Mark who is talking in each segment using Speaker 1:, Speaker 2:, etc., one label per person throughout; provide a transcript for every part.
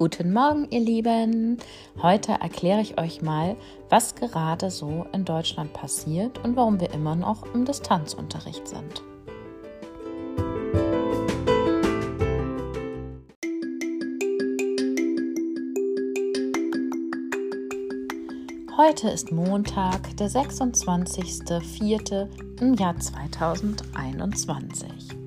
Speaker 1: Guten Morgen, ihr Lieben. Heute erkläre ich euch mal, was gerade so in Deutschland passiert und warum wir immer noch im Distanzunterricht sind. Heute ist Montag, der 26.04. im Jahr 2021.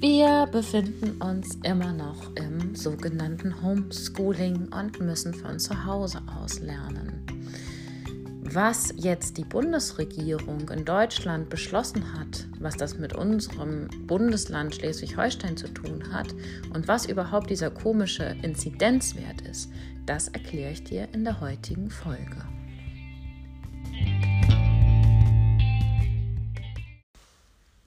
Speaker 1: Wir befinden uns immer noch im sogenannten Homeschooling und müssen von zu Hause aus lernen. Was jetzt die Bundesregierung in Deutschland beschlossen hat, was das mit unserem Bundesland Schleswig-Holstein zu tun hat und was überhaupt dieser komische Inzidenzwert ist, das erkläre ich dir in der heutigen Folge.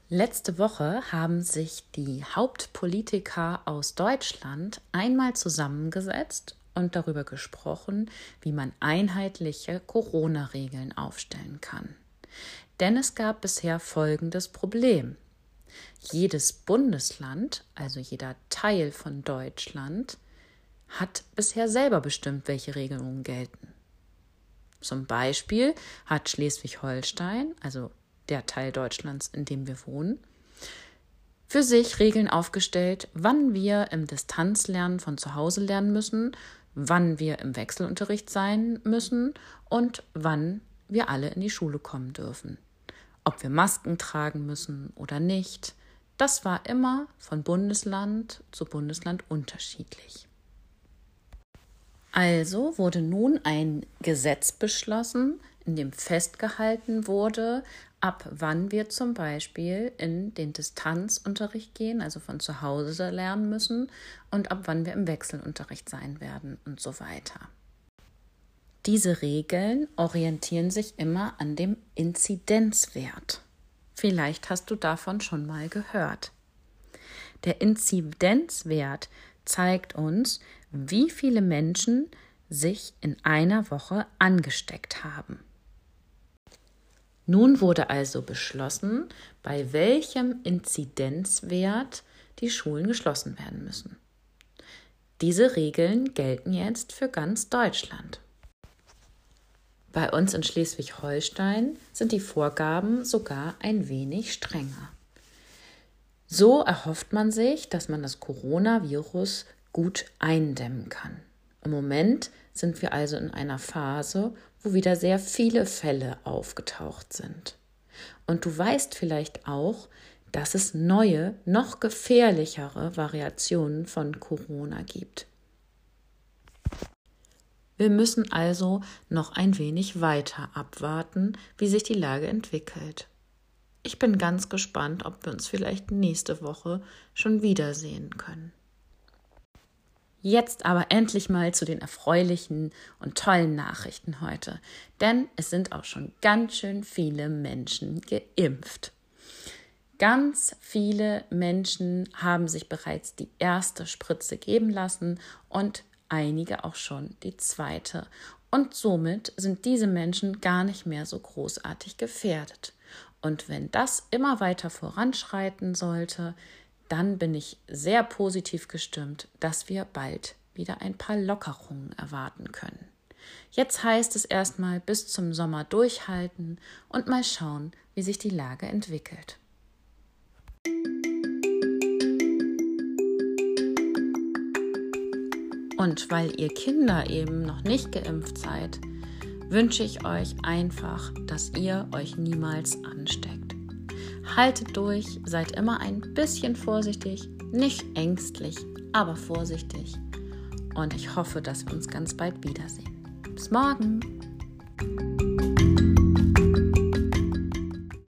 Speaker 1: Letzte Woche haben sich die Hauptpolitiker aus Deutschland einmal zusammengesetzt und darüber gesprochen, wie man einheitliche Corona-Regeln aufstellen kann. Denn es gab bisher folgendes Problem. Jedes Bundesland, also jeder Teil von Deutschland, hat bisher selber bestimmt, welche Regelungen gelten. Zum Beispiel hat Schleswig-Holstein, also der Teil Deutschlands, in dem wir wohnen, für sich Regeln aufgestellt, wann wir im Distanzlernen von zu Hause lernen müssen, wann wir im Wechselunterricht sein müssen und wann wir alle in die Schule kommen dürfen. Ob wir Masken tragen müssen oder nicht, das war immer von Bundesland zu Bundesland unterschiedlich. Also wurde nun ein Gesetz beschlossen, in dem festgehalten wurde, ab wann wir zum Beispiel in den Distanzunterricht gehen, also von zu Hause lernen müssen und ab wann wir im Wechselunterricht sein werden und so weiter. Diese Regeln orientieren sich immer an dem Inzidenzwert. Vielleicht hast du davon schon mal gehört. Der Inzidenzwert zeigt uns, wie viele Menschen sich in einer Woche angesteckt haben. Nun wurde also beschlossen, bei welchem Inzidenzwert die Schulen geschlossen werden müssen. Diese Regeln gelten jetzt für ganz Deutschland. Bei uns in Schleswig-Holstein sind die Vorgaben sogar ein wenig strenger. So erhofft man sich, dass man das Coronavirus gut eindämmen kann. Im Moment sind wir also in einer Phase, wo wieder sehr viele Fälle aufgetaucht sind. Und du weißt vielleicht auch, dass es neue, noch gefährlichere Variationen von Corona gibt. Wir müssen also noch ein wenig weiter abwarten, wie sich die Lage entwickelt. Ich bin ganz gespannt, ob wir uns vielleicht nächste Woche schon wiedersehen können. Jetzt aber endlich mal zu den erfreulichen und tollen Nachrichten heute, denn es sind auch schon ganz schön viele Menschen geimpft. Ganz viele Menschen haben sich bereits die erste Spritze geben lassen und einige auch schon die zweite. Und somit sind diese Menschen gar nicht mehr so großartig gefährdet. Und wenn das immer weiter voranschreiten sollte, dann bin ich sehr positiv gestimmt, dass wir bald wieder ein paar Lockerungen erwarten können. Jetzt heißt es erstmal bis zum Sommer durchhalten und mal schauen, wie sich die Lage entwickelt. Und weil ihr Kinder eben noch nicht geimpft seid, wünsche ich euch einfach, dass ihr euch niemals ansteckt. Haltet durch, seid immer ein bisschen vorsichtig, nicht ängstlich, aber vorsichtig. Und ich hoffe, dass wir uns ganz bald wiedersehen. Bis morgen!